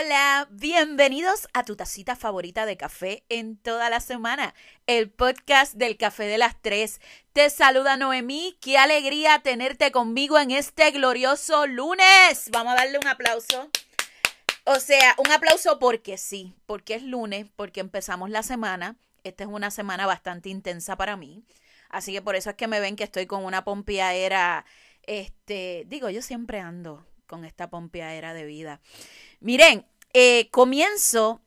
Hola, bienvenidos a tu tacita favorita de café en toda la semana, el podcast del café de las tres. Te saluda Noemí, qué alegría tenerte conmigo en este glorioso lunes. Vamos a darle un aplauso. O sea, un aplauso porque sí, porque es lunes, porque empezamos la semana. Esta es una semana bastante intensa para mí. Así que por eso es que me ven que estoy con una pompiadera. Este, digo, yo siempre ando con esta pompeadera de vida. Miren, eh, comienzo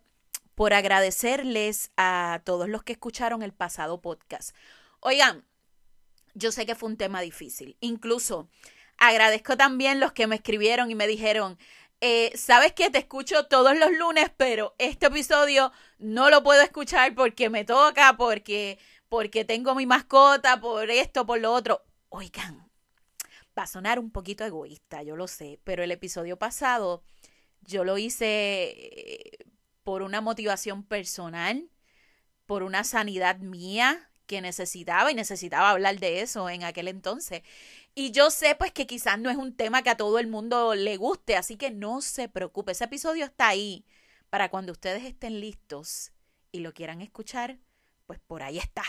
por agradecerles a todos los que escucharon el pasado podcast. Oigan, yo sé que fue un tema difícil. Incluso agradezco también los que me escribieron y me dijeron, eh, sabes que te escucho todos los lunes, pero este episodio no lo puedo escuchar porque me toca, porque, porque tengo mi mascota, por esto, por lo otro. Oigan, va a sonar un poquito egoísta, yo lo sé, pero el episodio pasado yo lo hice eh, por una motivación personal, por una sanidad mía que necesitaba y necesitaba hablar de eso en aquel entonces. Y yo sé pues que quizás no es un tema que a todo el mundo le guste, así que no se preocupe, ese episodio está ahí para cuando ustedes estén listos y lo quieran escuchar, pues por ahí está.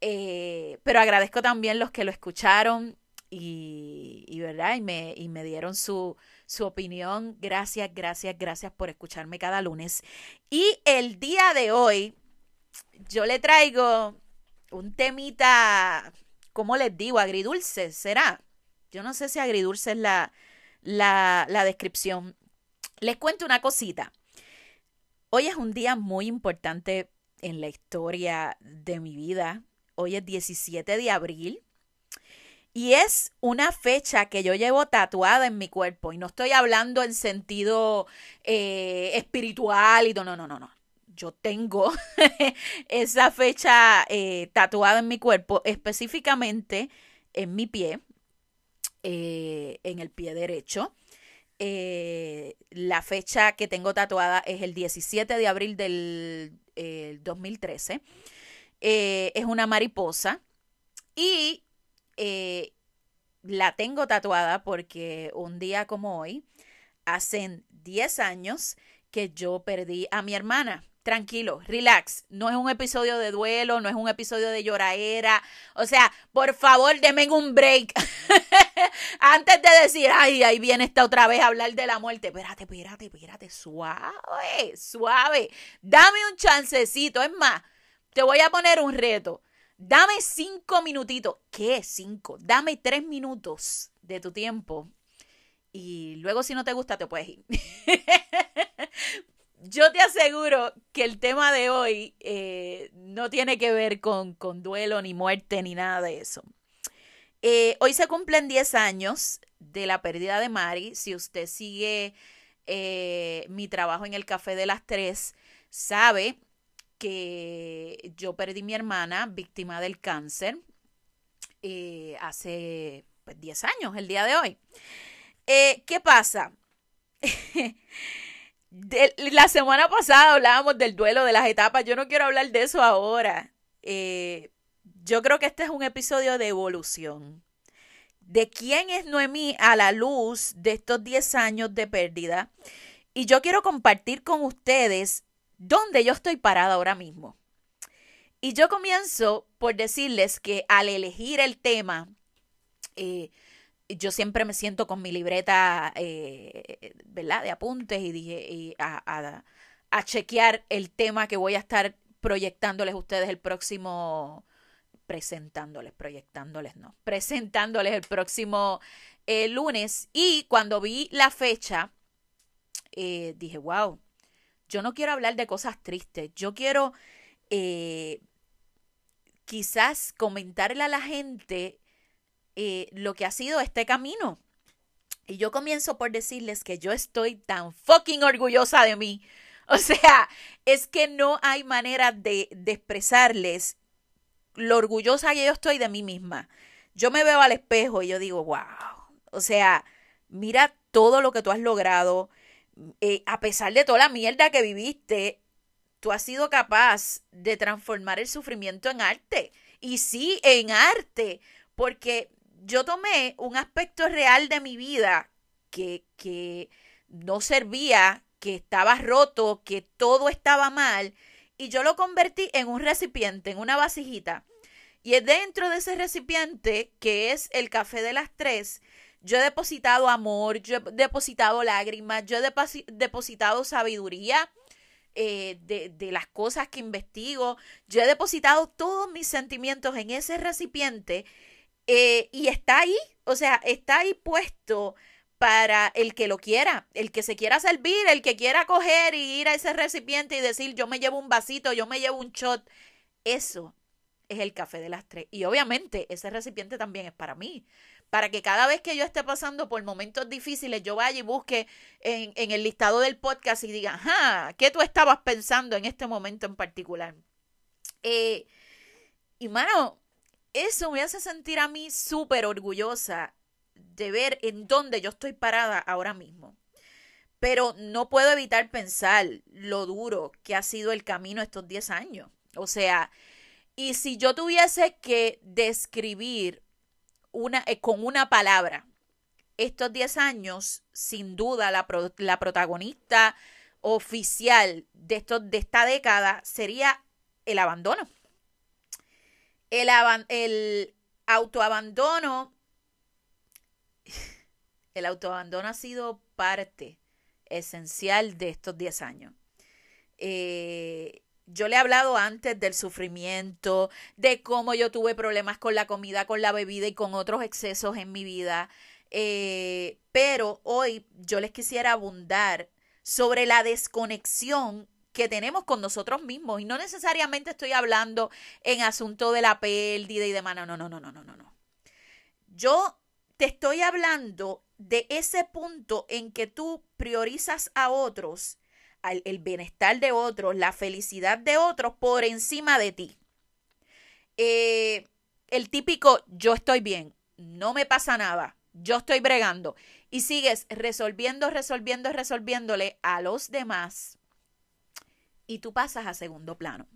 Eh, pero agradezco también los que lo escucharon y, ¿verdad? Y me, y me dieron su, su opinión. Gracias, gracias, gracias por escucharme cada lunes. Y el día de hoy, yo le traigo un temita, ¿cómo les digo? Agridulce, ¿será? Yo no sé si agridulce es la, la, la descripción. Les cuento una cosita. Hoy es un día muy importante en la historia de mi vida. Hoy es 17 de abril y es una fecha que yo llevo tatuada en mi cuerpo. Y no estoy hablando en sentido eh, espiritual y no, no, no, no. Yo tengo esa fecha eh, tatuada en mi cuerpo, específicamente en mi pie, eh, en el pie derecho. la fecha que tengo tatuada es el 17 de abril del 2013. es una mariposa. Y la tengo tatuada porque un día como hoy, hace 10 años que yo perdí a mi hermana. Tranquilo, relax. No es un episodio de duelo, no es un episodio de lloraera. O sea, por favor, denme un break. Antes de decir, ay, ahí viene esta otra vez a hablar de la muerte. Espérate, espérate, espérate. Suave, suave. Dame un chancecito. Es más, te voy a poner un reto. Dame cinco minutitos. ¿Qué? Cinco. Dame tres minutos de tu tiempo. Y luego si no te gusta te puedes ir. Yo te aseguro que el tema de hoy eh, no tiene que ver con, con, duelo, ni muerte, ni nada de eso. Eh, hoy se cumplen 10 años de la pérdida de Mari. Si usted sigue eh, mi trabajo en el Café de las Tres, sabe que yo perdí mi hermana víctima del cáncer eh, hace pues, 10 años, el día de hoy. Eh, ¿Qué pasa? la semana pasada hablábamos del duelo de las etapas. Yo no quiero hablar de eso ahora. Eh, yo creo que este es un episodio de evolución. De quién es Noemí a la luz de estos 10 años de pérdida. Y yo quiero compartir con ustedes dónde yo estoy parada ahora mismo. Y yo comienzo por decirles que al elegir el tema, eh, yo siempre me siento con mi libreta, eh, ¿verdad? De apuntes y dije, a, a, chequear el tema que voy a estar proyectándoles a ustedes el próximo, presentándoles, proyectándoles, no, presentándoles el próximo eh, lunes. Y cuando vi la fecha, dije, wow, yo no quiero hablar de cosas tristes, yo quiero eh, quizás comentarle a la gente eh, lo que ha sido este camino. Y yo comienzo por decirles que yo estoy tan fucking orgullosa de mí. O sea, es que no hay manera de, de expresarles lo orgullosa que yo estoy de mí misma. Yo me veo al espejo y yo digo, wow. O sea, mira todo lo que tú has logrado. Eh, a pesar de toda la mierda que viviste, tú has sido capaz de transformar el sufrimiento en arte. Y sí, en arte, porque yo tomé un aspecto real de mi vida que, que no servía que estaba roto, que todo estaba mal, y yo lo convertí en un recipiente, en una vasijita. Y dentro de ese recipiente, que es el café de las tres, yo he depositado amor, yo he depositado lágrimas, yo he depositado sabiduría eh, de, de las cosas que investigo, yo he depositado todos mis sentimientos en ese recipiente eh, y está ahí, o sea, está ahí puesto para el que lo quiera, el que se quiera servir, el que quiera coger y ir a ese recipiente y decir, yo me llevo un vasito, yo me llevo un shot. Eso es el café de las tres. Y obviamente ese recipiente también es para mí, para que cada vez que yo esté pasando por momentos difíciles, yo vaya y busque en, el listado del podcast y diga, ajá, ¿qué tú estabas pensando en este momento en particular? Eh, y mano, eso me hace sentir a mí súper orgullosa de ver en dónde yo estoy parada ahora mismo. Pero no puedo evitar pensar lo duro que ha sido el camino estos 10 años. O sea, y si yo tuviese que describir una, eh, con una palabra estos 10 años, sin duda la, la protagonista oficial de, de esta década sería el abandono. El, el autoabandono, el autoabandono ha sido parte esencial de estos 10 años. Eh, yo le he hablado antes del sufrimiento, de cómo yo tuve problemas con la comida, con la bebida y con otros excesos en mi vida. Eh, pero hoy yo les quisiera abundar sobre la desconexión que tenemos con nosotros mismos. Y no necesariamente estoy hablando en asunto de la pérdida y demás. No, no, no, no, no, no, no. Yo te estoy hablando de ese punto en que tú priorizas a otros, el bienestar de otros, la felicidad de otros por encima de ti. Eh, el típico yo estoy bien, no me pasa nada, yo estoy bregando y sigues resolviendo, resolviendo, resolviéndole a los demás y tú pasas a segundo plano.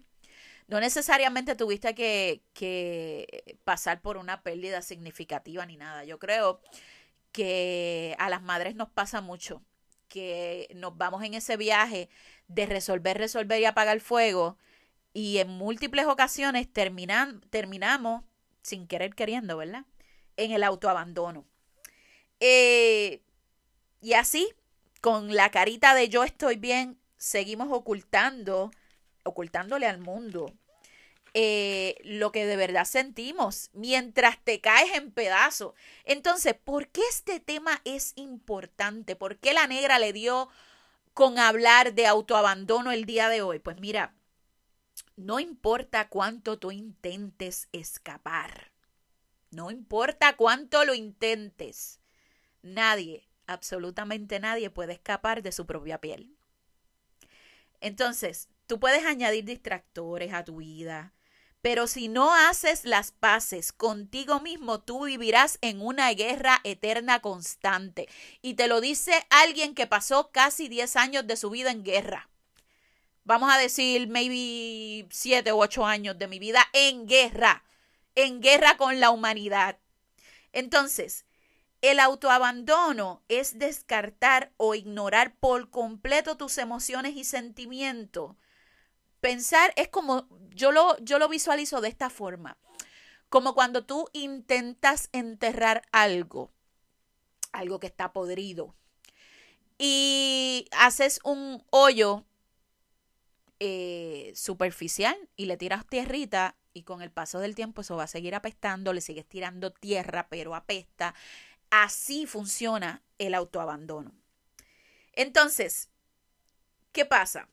No necesariamente tuviste que, que pasar por una pérdida significativa ni nada. Yo creo que a las madres nos pasa mucho, que nos vamos en ese viaje de resolver, resolver y apagar fuego y en múltiples ocasiones terminan, terminamos sin querer queriendo, ¿verdad? En el autoabandono. Eh, y así, con la carita de yo estoy bien, seguimos ocultando, ocultándole al mundo eh, lo que de verdad sentimos mientras te caes en pedazos. Entonces, ¿por qué este tema es importante? ¿Por qué la negra le dio con hablar de autoabandono el día de hoy? Pues mira, no importa cuánto tú intentes escapar, no importa cuánto lo intentes, nadie, absolutamente nadie puede escapar de su propia piel. Entonces, tú puedes añadir distractores a tu vida, pero si no haces las paces contigo mismo, tú vivirás en una guerra eterna constante. Y te lo dice alguien que pasó casi 10 años de su vida en guerra. Vamos a decir, maybe 7 u 8 años de mi vida en guerra. En guerra con la humanidad. Entonces, el autoabandono es descartar o ignorar por completo tus emociones y sentimientos Pensar es como, yo lo, yo lo visualizo de esta forma, como cuando tú intentas enterrar algo, algo que está podrido, y haces un hoyo eh, superficial y le tiras tierrita y con el paso del tiempo eso va a seguir apestando, le sigues tirando tierra, pero apesta. Así funciona el autoabandono. Entonces, ¿qué pasa?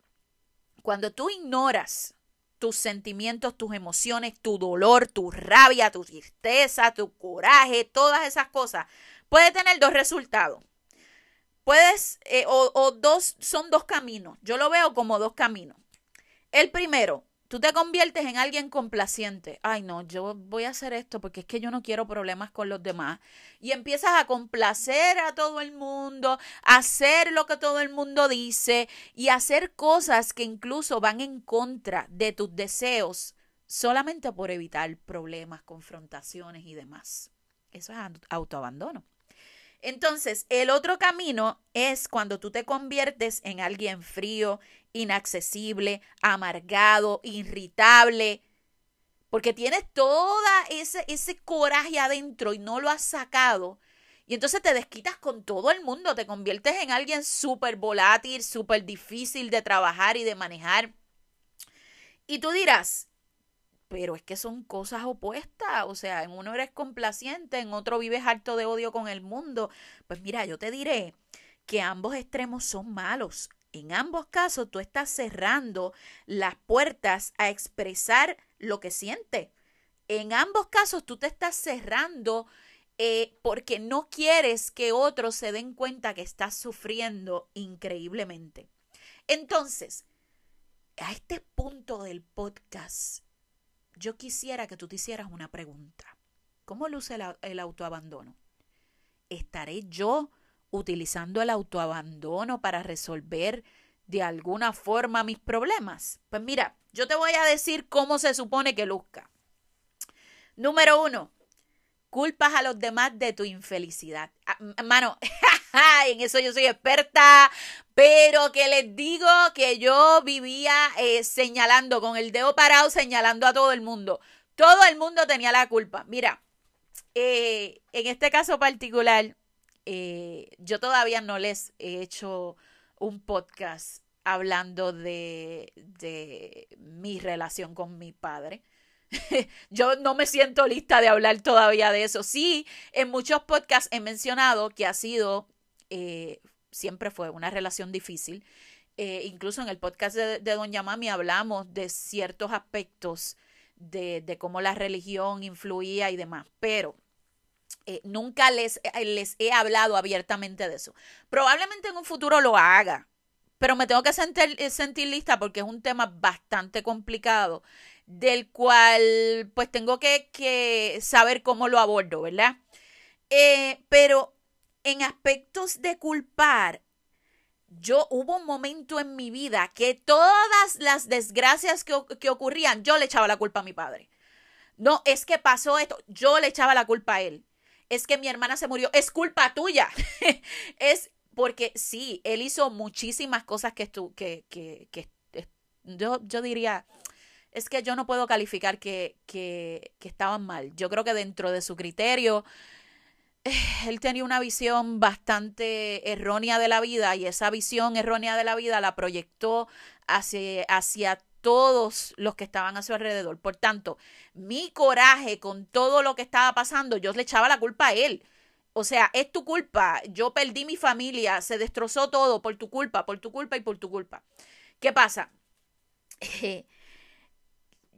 Cuando tú ignoras tus sentimientos, tus emociones, tu dolor, tu rabia, tu tristeza, tu coraje, todas esas cosas, puede tener dos resultados. Puedes, eh, o, o dos, son dos caminos. Yo lo veo como dos caminos. El primero, tú te conviertes en alguien complaciente. Ay, no, yo voy a hacer esto porque es que yo no quiero problemas con los demás. Y empiezas a complacer a todo el mundo, a hacer lo que todo el mundo dice y hacer cosas que incluso van en contra de tus deseos solamente por evitar problemas, confrontaciones y demás. Eso es autoabandono. Entonces, el otro camino es cuando tú te conviertes en alguien frío, inaccesible, amargado, irritable, porque tienes toda ese, ese coraje adentro y no lo has sacado. Y entonces te desquitas con todo el mundo, te conviertes en alguien súper volátil, súper difícil de trabajar y de manejar. Y tú dirás, pero es que son cosas opuestas, o sea, en uno eres complaciente, en otro vives harto de odio con el mundo. Pues mira, yo te diré que ambos extremos son malos. En ambos casos tú estás cerrando las puertas a expresar lo que sientes. En ambos casos tú te estás cerrando eh, porque no quieres que otros se den cuenta que estás sufriendo increíblemente. Entonces, a este punto del podcast, yo quisiera que tú te hicieras una pregunta. ¿Cómo luce el, autoabandono? ¿Estaré yo utilizando el autoabandono para resolver de alguna forma mis problemas? Pues mira, yo te voy a decir cómo se supone que luzca. Número uno, culpas a los demás de tu infelicidad. Ah, hermano, en eso yo soy experta, pero que les digo que yo vivía eh, señalando con el dedo parado, señalando a todo el mundo. Todo el mundo tenía la culpa. Mira, eh, en este caso particular, eh, yo todavía no les he hecho un podcast hablando de, de mi relación con mi padre. Yo no me siento lista de hablar todavía de eso. Sí, en muchos podcasts he mencionado que ha sido, siempre fue una relación difícil. Eh, incluso en el podcast de, Doña Mami hablamos de ciertos aspectos de, de, cómo la religión influía y demás, pero eh, nunca les, les he hablado abiertamente de eso. Probablemente en un futuro lo haga, pero me tengo que sentir, lista porque es un tema bastante complicado del cual pues tengo que, saber cómo lo abordo, ¿verdad? Eh, pero en aspectos de culpar, yo hubo un momento en mi vida que todas las desgracias que, que, ocurrían, yo le echaba la culpa a mi padre. No, es que pasó esto, yo le echaba la culpa a él. Es que mi hermana se murió, es culpa tuya. es porque sí, él hizo muchísimas cosas que, que, que, que yo, yo diría, es que yo no puedo calificar que, que, estaban mal. Yo creo que dentro de su criterio, él tenía una visión bastante errónea de la vida y esa visión errónea de la vida la proyectó hacia, hacia todos los que estaban a su alrededor. Por tanto, mi coraje con todo lo que estaba pasando, yo le echaba la culpa a él. O sea, es tu culpa. Yo perdí mi familia, se destrozó todo por tu culpa, por tu culpa y por tu culpa. ¿Qué pasa?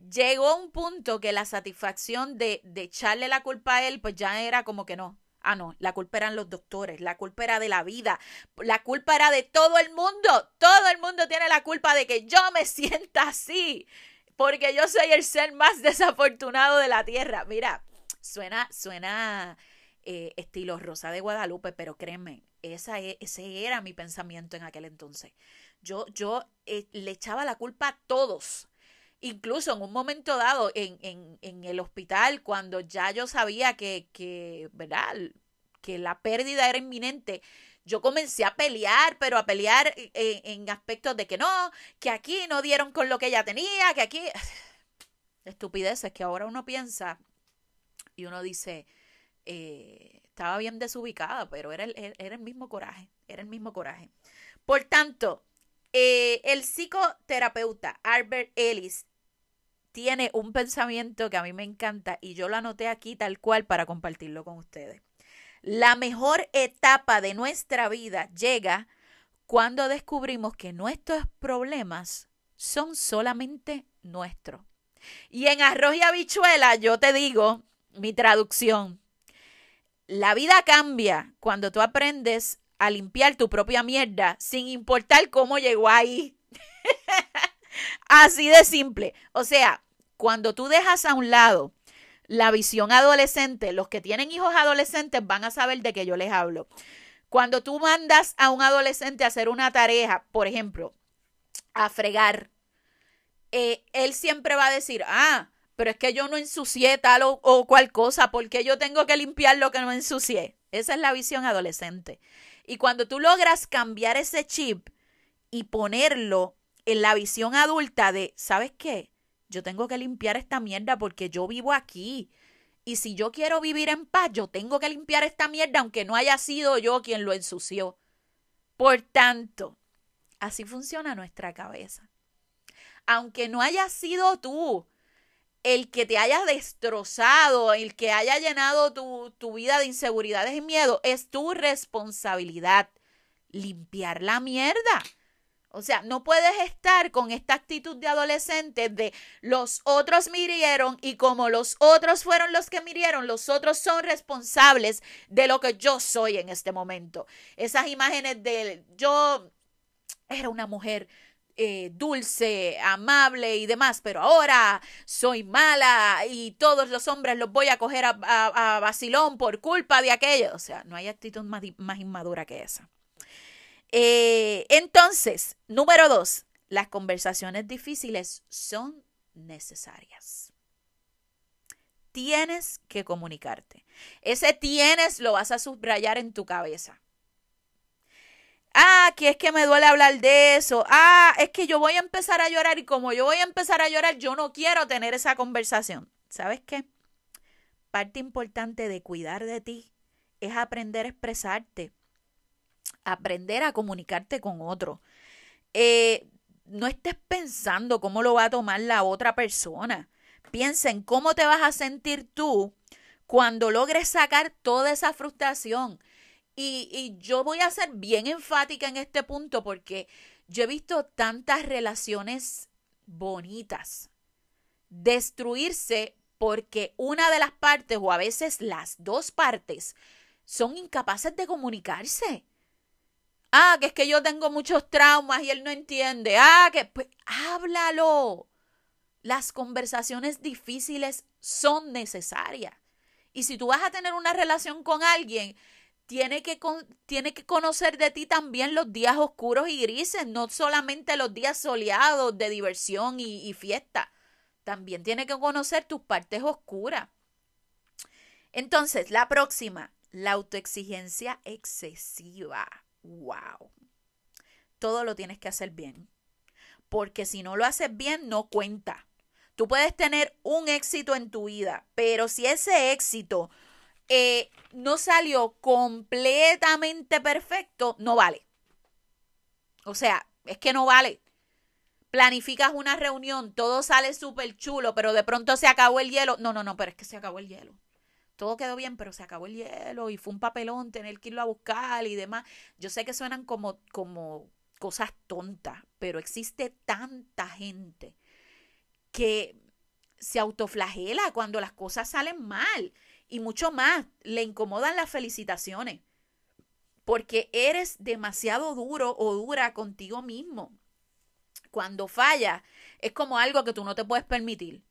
llegó un punto que la satisfacción de, de echarle la culpa a él, pues ya era como que no. Ah, no, la culpa eran los doctores, la culpa era de la vida, la culpa era de todo el mundo. Todo el mundo tiene la culpa de que yo me sienta así, porque yo soy el ser más desafortunado de la tierra. Mira, suena, suena eh, estilo Rosa de Guadalupe, pero créeme, esa, e, ese era mi pensamiento en aquel entonces. Yo, yo eh, le echaba la culpa a todos, incluso en un momento dado en, en, en el hospital, cuando ya yo sabía que, que, ¿verdad? que la pérdida era inminente, yo comencé a pelear, pero a pelear en, en, aspectos de que no, que aquí no dieron con lo que ella tenía, que aquí... Estupideces que ahora uno piensa y uno dice, eh, estaba bien desubicada, pero era el, era el mismo coraje, era el mismo coraje. Por tanto, eh, el psicoterapeuta Albert Ellis tiene un pensamiento que a mí me encanta y yo lo anoté aquí tal cual para compartirlo con ustedes. La mejor etapa de nuestra vida llega cuando descubrimos que nuestros problemas son solamente nuestros. Y en arroz y habichuela yo te digo mi traducción. La vida cambia cuando tú aprendes a limpiar tu propia mierda sin importar cómo llegó ahí. Así de simple. O sea, cuando tú dejas a un lado la visión adolescente, los que tienen hijos adolescentes van a saber de qué yo les hablo. Cuando tú mandas a un adolescente a hacer una tarea, por ejemplo, a fregar, eh, él siempre va a decir, ah, pero es que yo no ensucié tal o, o cual cosa, porque yo tengo que limpiar lo que no ensucié. Esa es la visión adolescente. Y cuando tú logras cambiar ese chip y ponerlo en la visión adulta de, ¿sabes qué? Yo tengo que limpiar esta mierda porque yo vivo aquí. Y si yo quiero vivir en paz, yo tengo que limpiar esta mierda aunque no haya sido yo quien lo ensució. Por tanto, así funciona nuestra cabeza. Aunque no haya sido tú el que te haya destrozado, el que haya llenado tu, tu vida de inseguridades y miedo, es tu responsabilidad limpiar la mierda. O sea, no puedes estar con esta actitud de adolescente de los otros mirieron y como los otros fueron los que mirieron, los otros son responsables de lo que yo soy en este momento. Esas imágenes de yo era una mujer eh, dulce, amable y demás, pero ahora soy mala y todos los hombres los voy a coger a, a, vacilón por culpa de aquello. O sea, no hay actitud más, más inmadura que esa. Eh, entonces, número dos, las conversaciones difíciles son necesarias. Tienes que comunicarte. Ese tienes lo vas a subrayar en tu cabeza. Ah, que es que me duele hablar de eso. Ah, es que yo voy a empezar a llorar y como yo voy a empezar a llorar, yo no quiero tener esa conversación. ¿Sabes qué? Parte importante de cuidar de ti es aprender a expresarte aprender a comunicarte con otro. Eh, no estés pensando cómo lo va a tomar la otra persona. Piensa en cómo te vas a sentir tú cuando logres sacar toda esa frustración. Y, y, yo voy a ser bien enfática en este punto porque yo he visto tantas relaciones bonitas destruirse porque una de las partes o a veces las dos partes son incapaces de comunicarse. Ah, que es que yo tengo muchos traumas y él no entiende. Ah, que pues háblalo. Las conversaciones difíciles son necesarias. Y si tú vas a tener una relación con alguien, tiene que, tiene que conocer de ti también los días oscuros y grises, no solamente los días soleados de diversión y, y fiesta. También tiene que conocer tus partes oscuras. Entonces, la próxima, la autoexigencia excesiva wow, todo lo tienes que hacer bien. Porque si no lo haces bien, no cuenta. Tú puedes tener un éxito en tu vida, pero si ese éxito eh, no salió completamente perfecto, no vale. O sea, es que no vale. Planificas una reunión, todo sale súper chulo, pero de pronto se acabó el hielo. No, no, no, pero es que se acabó el hielo todo quedó bien, pero se acabó el hielo y fue un papelón tener que irlo a buscar y demás. Yo sé que suenan como, como cosas tontas, pero existe tanta gente que se autoflagela cuando las cosas salen mal y mucho más, le incomodan las felicitaciones porque eres demasiado duro o dura contigo mismo. Cuando falla, es como algo que tú no te puedes permitir.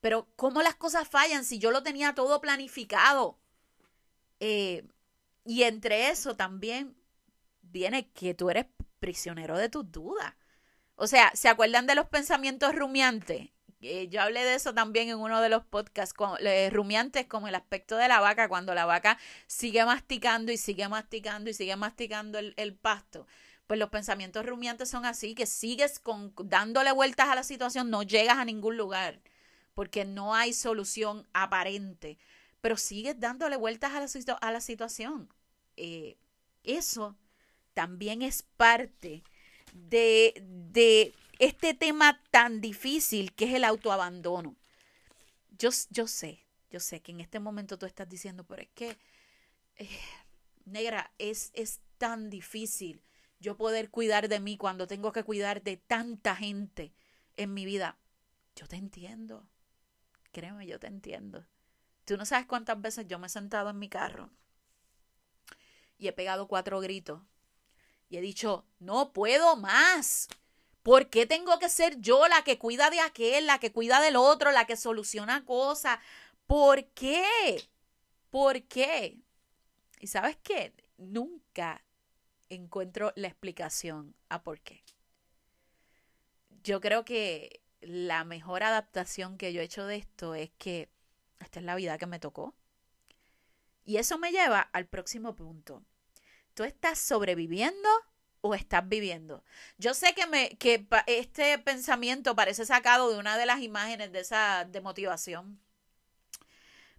Pero ¿cómo las cosas fallan si yo lo tenía todo planificado? Eh, y entre eso también viene que tú eres prisionero de tus dudas. O sea, ¿se acuerdan de los pensamientos rumiantes? Eh, yo hablé de eso también en uno de los podcasts, con, eh, rumiantes como el aspecto de la vaca, cuando la vaca sigue masticando y sigue masticando y sigue masticando el, el pasto. Pues los pensamientos rumiantes son así, que sigues con, dándole vueltas a la situación, no llegas a ningún lugar porque no hay solución aparente, pero sigues dándole vueltas a la, situación. Eh, eso también es parte de, de, este tema tan difícil que es el autoabandono. Yo, yo sé, yo sé que en este momento tú estás diciendo, pero es que, eh, negra, es, es tan difícil yo poder cuidar de mí cuando tengo que cuidar de tanta gente en mi vida. Yo te entiendo. Créeme, yo te entiendo. Tú no sabes cuántas veces yo me he sentado en mi carro y he pegado cuatro gritos y he dicho, no puedo más. ¿Por qué tengo que ser yo la que cuida de aquel, la que cuida del otro, la que soluciona cosas? ¿Por qué? ¿Por qué? Y sabes qué? Nunca encuentro la explicación a por qué. Yo creo que la mejor adaptación que yo he hecho de esto es que esta es la vida que me tocó. Y eso me lleva al próximo punto. ¿Tú estás sobreviviendo o estás viviendo? Yo sé que, me, que este pensamiento parece sacado de una de las imágenes de esa de motivación,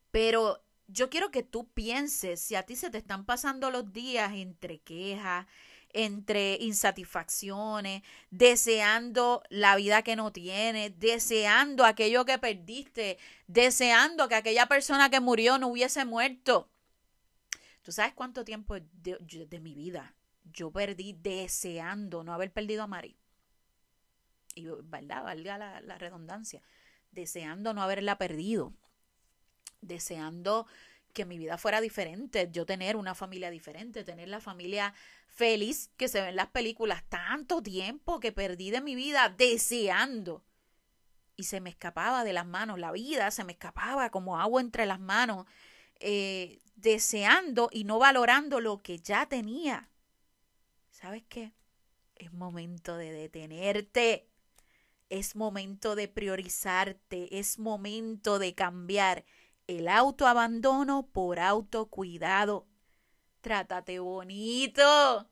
pero yo quiero que tú pienses si a ti se te están pasando los días entre quejas, entre insatisfacciones, deseando la vida que no tienes, deseando aquello que perdiste, deseando que aquella persona que murió no hubiese muerto. ¿Tú sabes cuánto tiempo de, mi vida yo perdí deseando no haber perdido a Mari? Y, ¿verdad? Valga la redundancia. Deseando no haberla perdido. Deseando que mi vida fuera diferente, yo tener una familia diferente, tener la familia feliz que se ve en las películas, tanto tiempo que perdí de mi vida deseando. Y se me escapaba de las manos, la vida se me escapaba como agua entre las manos, eh, deseando y no valorando lo que ya tenía. ¿Sabes qué? Es momento de detenerte. Es momento de priorizarte. Es momento de cambiar el autoabandono por autocuidado. Trátate bonito.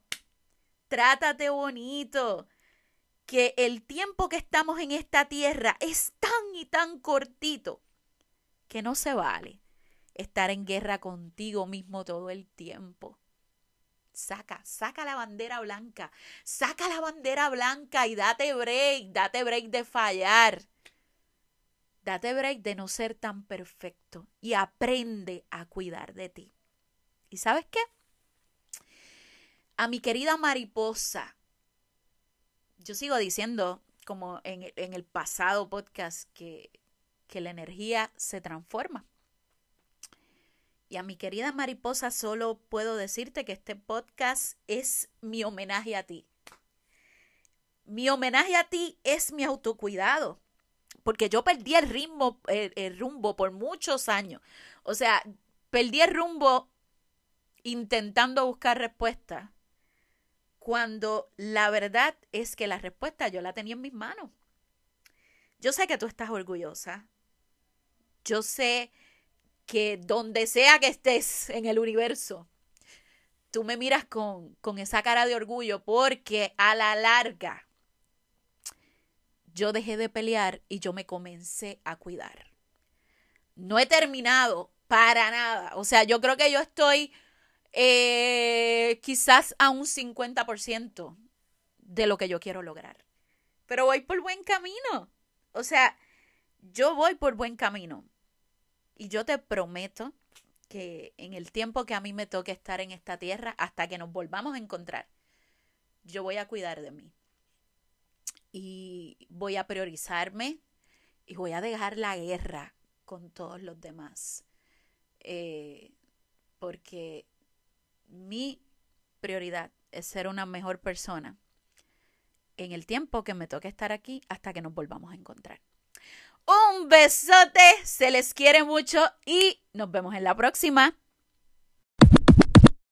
Trátate bonito. Que el tiempo que estamos en esta tierra es tan y tan cortito que no se vale estar en guerra contigo mismo todo el tiempo. Saca, saca la bandera blanca, saca la bandera blanca y date break, date break de fallar. Date break de no ser tan perfecto y aprende a cuidar de ti. ¿Y sabes qué? A mi querida mariposa, yo sigo diciendo, como en, en el pasado podcast, que, que la energía se transforma. Y a mi querida mariposa solo puedo decirte que este podcast es mi homenaje a ti. Mi homenaje a ti es mi autocuidado porque yo perdí el ritmo, el, rumbo por muchos años. O sea, perdí el rumbo intentando buscar respuestas, cuando la verdad es que la respuesta yo la tenía en mis manos. Yo sé que tú estás orgullosa. Yo sé que donde sea que estés en el universo, tú me miras con, con esa cara de orgullo porque a la larga yo dejé de pelear y yo me comencé a cuidar. No he terminado para nada. O sea, yo creo que yo estoy eh, quizás a un 50% de lo que yo quiero lograr. Pero voy por buen camino. O sea, yo voy por buen camino. Y yo te prometo que en el tiempo que a mí me toque estar en esta tierra, hasta que nos volvamos a encontrar, yo voy a cuidar de mí y voy a priorizarme y voy a dejar la guerra con todos los demás. Eh, porque mi prioridad es ser una mejor persona en el tiempo que me toque estar aquí hasta que nos volvamos a encontrar. Un besote, se les quiere mucho y nos vemos en la próxima.